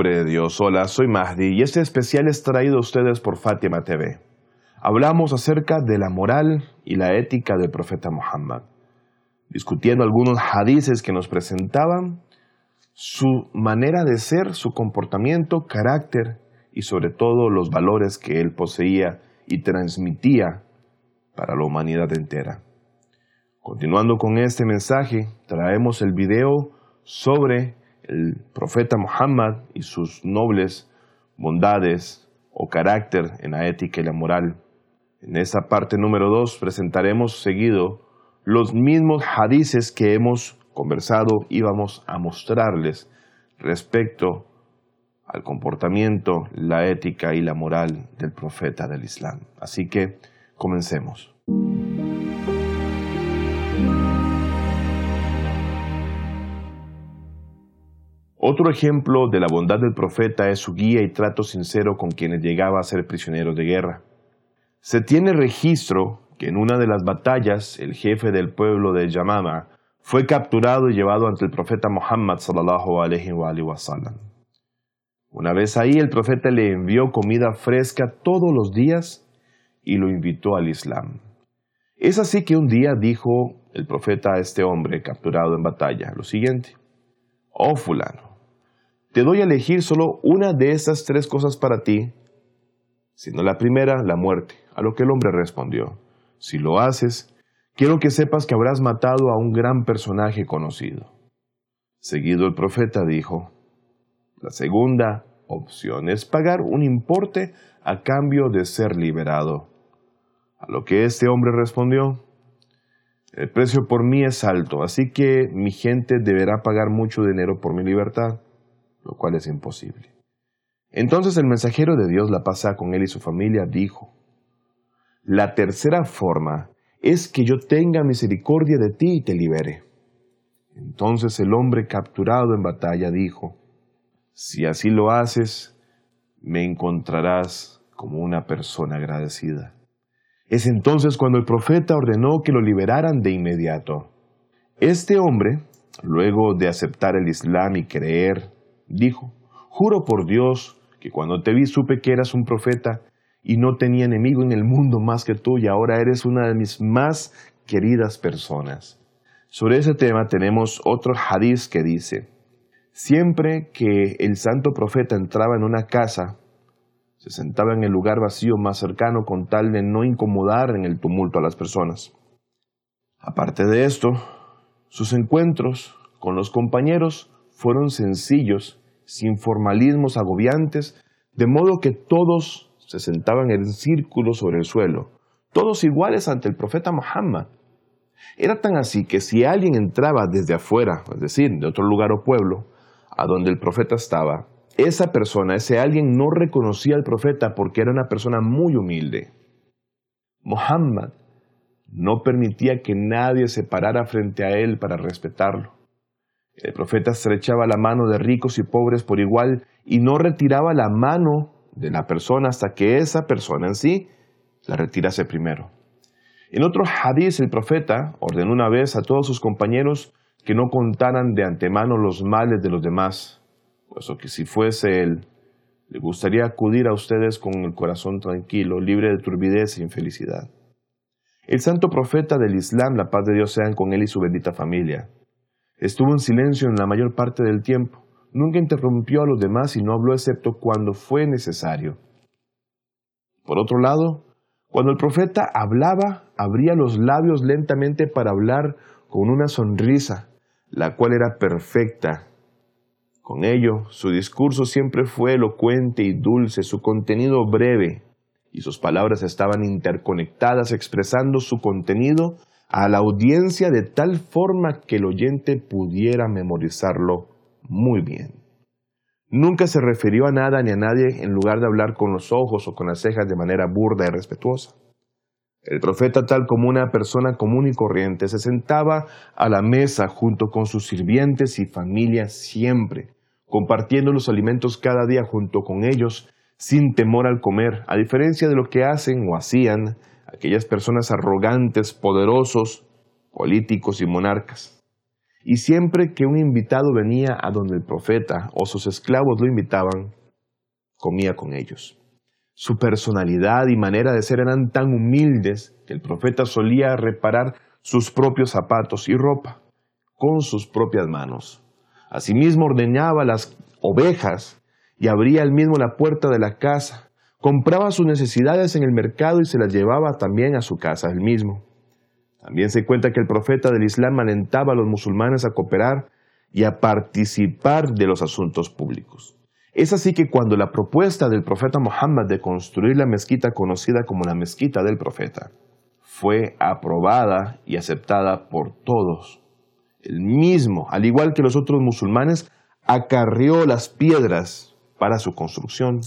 Dios, hola, soy Mahdi y este especial es traído a ustedes por Fátima TV. Hablamos acerca de la moral y la ética del profeta Muhammad, discutiendo algunos hadices que nos presentaban su manera de ser, su comportamiento, carácter y sobre todo los valores que él poseía y transmitía para la humanidad entera. Continuando con este mensaje, traemos el video sobre el profeta Muhammad y sus nobles bondades o carácter en la ética y la moral. En esta parte número 2 presentaremos seguido los mismos hadices que hemos conversado y vamos a mostrarles respecto al comportamiento, la ética y la moral del profeta del Islam. Así que comencemos. Otro ejemplo de la bondad del profeta es su guía y trato sincero con quienes llegaba a ser prisioneros de guerra. Se tiene registro que en una de las batallas el jefe del pueblo de Yamama fue capturado y llevado ante el profeta Muhammad sallallahu alaihi wa sallam. Una vez ahí el profeta le envió comida fresca todos los días y lo invitó al Islam. Es así que un día dijo el profeta a este hombre capturado en batalla lo siguiente, Oh fulano, te doy a elegir solo una de esas tres cosas para ti, sino la primera, la muerte. A lo que el hombre respondió, si lo haces, quiero que sepas que habrás matado a un gran personaje conocido. Seguido el profeta dijo, la segunda opción es pagar un importe a cambio de ser liberado. A lo que este hombre respondió, el precio por mí es alto, así que mi gente deberá pagar mucho dinero por mi libertad lo cual es imposible. Entonces el mensajero de Dios la pasa con él y su familia dijo, la tercera forma es que yo tenga misericordia de ti y te libere. Entonces el hombre capturado en batalla dijo, si así lo haces, me encontrarás como una persona agradecida. Es entonces cuando el profeta ordenó que lo liberaran de inmediato. Este hombre, luego de aceptar el Islam y creer dijo, Juro por Dios que cuando te vi supe que eras un profeta y no tenía enemigo en el mundo más que tú y ahora eres una de mis más queridas personas. Sobre ese tema tenemos otro hadiz que dice, siempre que el santo profeta entraba en una casa, se sentaba en el lugar vacío más cercano con tal de no incomodar en el tumulto a las personas. Aparte de esto, sus encuentros con los compañeros fueron sencillos, sin formalismos agobiantes, de modo que todos se sentaban en círculo sobre el suelo, todos iguales ante el profeta Muhammad. Era tan así que si alguien entraba desde afuera, es decir, de otro lugar o pueblo, a donde el profeta estaba, esa persona, ese alguien no reconocía al profeta porque era una persona muy humilde. Muhammad no permitía que nadie se parara frente a él para respetarlo. El profeta estrechaba la mano de ricos y pobres por igual y no retiraba la mano de la persona hasta que esa persona en sí la retirase primero. En otro hadith el profeta ordenó una vez a todos sus compañeros que no contaran de antemano los males de los demás, puesto que si fuese él, le gustaría acudir a ustedes con el corazón tranquilo, libre de turbidez e infelicidad. El santo profeta del Islam, la paz de Dios sean con él y su bendita familia, Estuvo en silencio en la mayor parte del tiempo. Nunca interrumpió a los demás y no habló excepto cuando fue necesario. Por otro lado, cuando el profeta hablaba, abría los labios lentamente para hablar con una sonrisa, la cual era perfecta. Con ello, su discurso siempre fue elocuente y dulce, su contenido breve, y sus palabras estaban interconectadas expresando su contenido a la audiencia de tal forma que el oyente pudiera memorizarlo muy bien. Nunca se refirió a nada ni a nadie en lugar de hablar con los ojos o con las cejas de manera burda y respetuosa. El profeta, tal como una persona común y corriente, se sentaba a la mesa junto con sus sirvientes y familia siempre, compartiendo los alimentos cada día junto con ellos, sin temor al comer, a diferencia de lo que hacen o hacían aquellas personas arrogantes, poderosos, políticos y monarcas. y siempre que un invitado venía a donde el profeta o sus esclavos lo invitaban, comía con ellos. Su personalidad y manera de ser eran tan humildes que el profeta solía reparar sus propios zapatos y ropa con sus propias manos. Asimismo ordeñaba las ovejas y abría él mismo la puerta de la casa. Compraba sus necesidades en el mercado y se las llevaba también a su casa él mismo. También se cuenta que el profeta del Islam alentaba a los musulmanes a cooperar y a participar de los asuntos públicos. Es así que cuando la propuesta del profeta Muhammad de construir la mezquita conocida como la mezquita del profeta fue aprobada y aceptada por todos, el mismo, al igual que los otros musulmanes, acarrió las piedras para su construcción.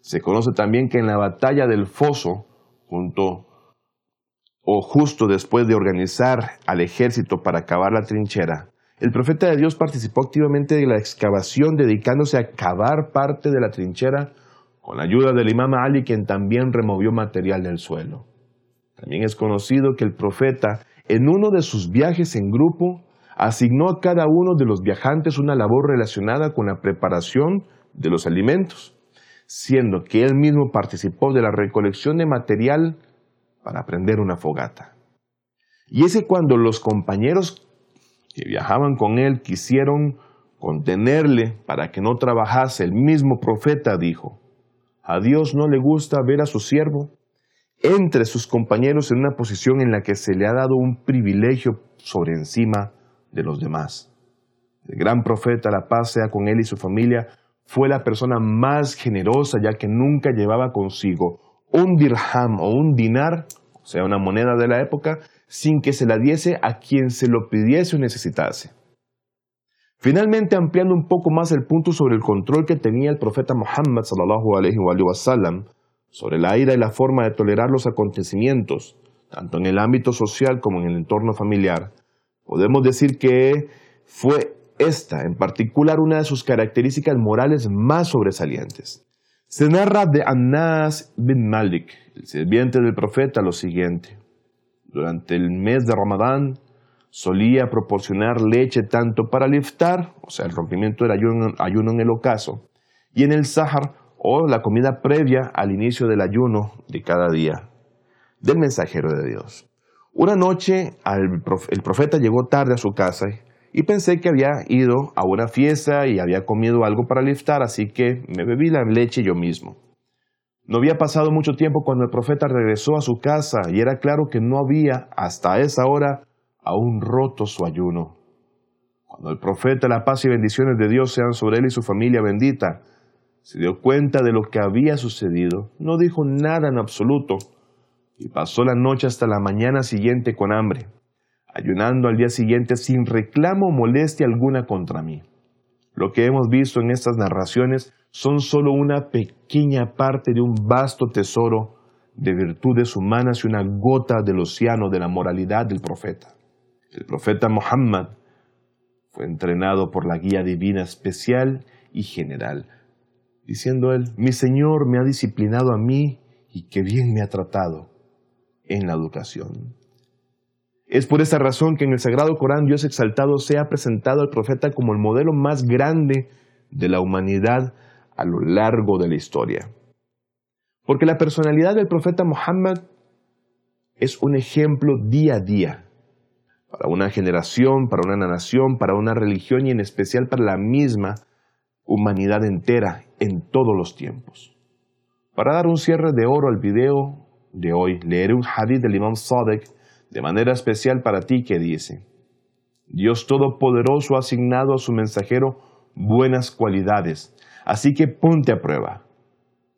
Se conoce también que en la batalla del foso, junto o justo después de organizar al ejército para acabar la trinchera, el profeta de Dios participó activamente de la excavación, dedicándose a cavar parte de la trinchera con la ayuda del imam Ali, quien también removió material del suelo. También es conocido que el profeta, en uno de sus viajes en grupo, asignó a cada uno de los viajantes una labor relacionada con la preparación de los alimentos, siendo que él mismo participó de la recolección de material para prender una fogata. Y es que cuando los compañeros que viajaban con él quisieron contenerle para que no trabajase, el mismo profeta dijo, a Dios no le gusta ver a su siervo entre sus compañeros en una posición en la que se le ha dado un privilegio sobre encima de los demás. El gran profeta, la paz sea con él y su familia, fue la persona más generosa ya que nunca llevaba consigo un dirham o un dinar, o sea, una moneda de la época, sin que se la diese a quien se lo pidiese o necesitase. Finalmente, ampliando un poco más el punto sobre el control que tenía el profeta Muhammad sallallahu alaihi wa sallam sobre la ira y la forma de tolerar los acontecimientos, tanto en el ámbito social como en el entorno familiar, podemos decir que fue esta en particular una de sus características morales más sobresalientes. Se narra de Anas bin Malik, el sirviente del profeta, lo siguiente. Durante el mes de Ramadán solía proporcionar leche tanto para el o sea, el rompimiento del ayuno, ayuno en el ocaso, y en el sahar, o la comida previa al inicio del ayuno de cada día, del mensajero de Dios. Una noche el profeta llegó tarde a su casa y pensé que había ido a una fiesta y había comido algo para el iftar, así que me bebí la leche yo mismo. No había pasado mucho tiempo cuando el profeta regresó a su casa y era claro que no había hasta esa hora aún roto su ayuno. Cuando el profeta, la paz y bendiciones de Dios sean sobre él y su familia bendita, se dio cuenta de lo que había sucedido, no dijo nada en absoluto y pasó la noche hasta la mañana siguiente con hambre, ayunando al día siguiente sin reclamo o molestia alguna contra mí. Lo que hemos visto en estas narraciones son solo una pequeña parte de un vasto tesoro de virtudes humanas y una gota del océano de la moralidad del profeta. El profeta Muhammad fue entrenado por la guía divina especial y general, diciendo él, mi Señor me ha disciplinado a mí y qué bien me ha tratado en la educación. Es por esa razón que en el Sagrado Corán Dios exaltado se ha presentado al profeta como el modelo más grande de la humanidad a lo largo de la historia. Porque la personalidad del profeta Muhammad es un ejemplo día a día para una generación, para una nación, para una religión y en especial para la misma humanidad entera en todos los tiempos. Para dar un cierre de oro al video de hoy, leeré un hadith del Imam Sadek de manera especial para ti que dice, Dios Todopoderoso ha asignado a su mensajero buenas cualidades, así que ponte a prueba.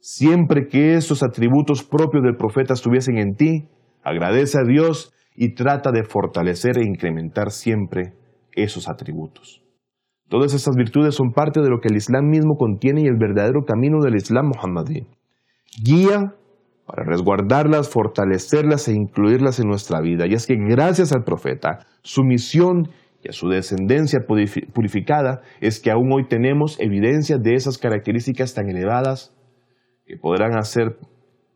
Siempre que esos atributos propios del profeta estuviesen en ti, agradece a Dios y trata de fortalecer e incrementar siempre esos atributos. Todas esas virtudes son parte de lo que el Islam mismo contiene y el verdadero camino del Islam Muhammadí. Guía para resguardarlas, fortalecerlas e incluirlas en nuestra vida. Y es que gracias al profeta, su misión y a su descendencia purificada es que aún hoy tenemos evidencia de esas características tan elevadas que podrán hacer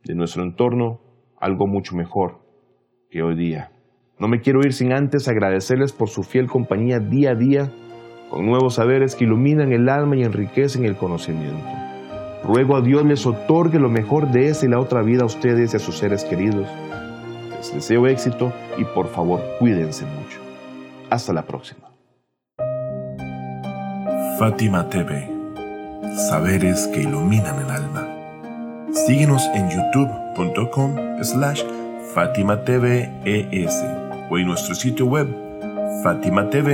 de nuestro entorno algo mucho mejor que hoy día. No me quiero ir sin antes agradecerles por su fiel compañía día a día, con nuevos saberes que iluminan el alma y enriquecen el conocimiento. Ruego a Dios les otorgue lo mejor de esa y la otra vida a ustedes y a sus seres queridos. Les deseo éxito y por favor cuídense mucho. Hasta la próxima. Fátima TV. Saberes que iluminan el alma. Síguenos en youtube.com slash Fátima ES o en nuestro sitio web fatimatv.es.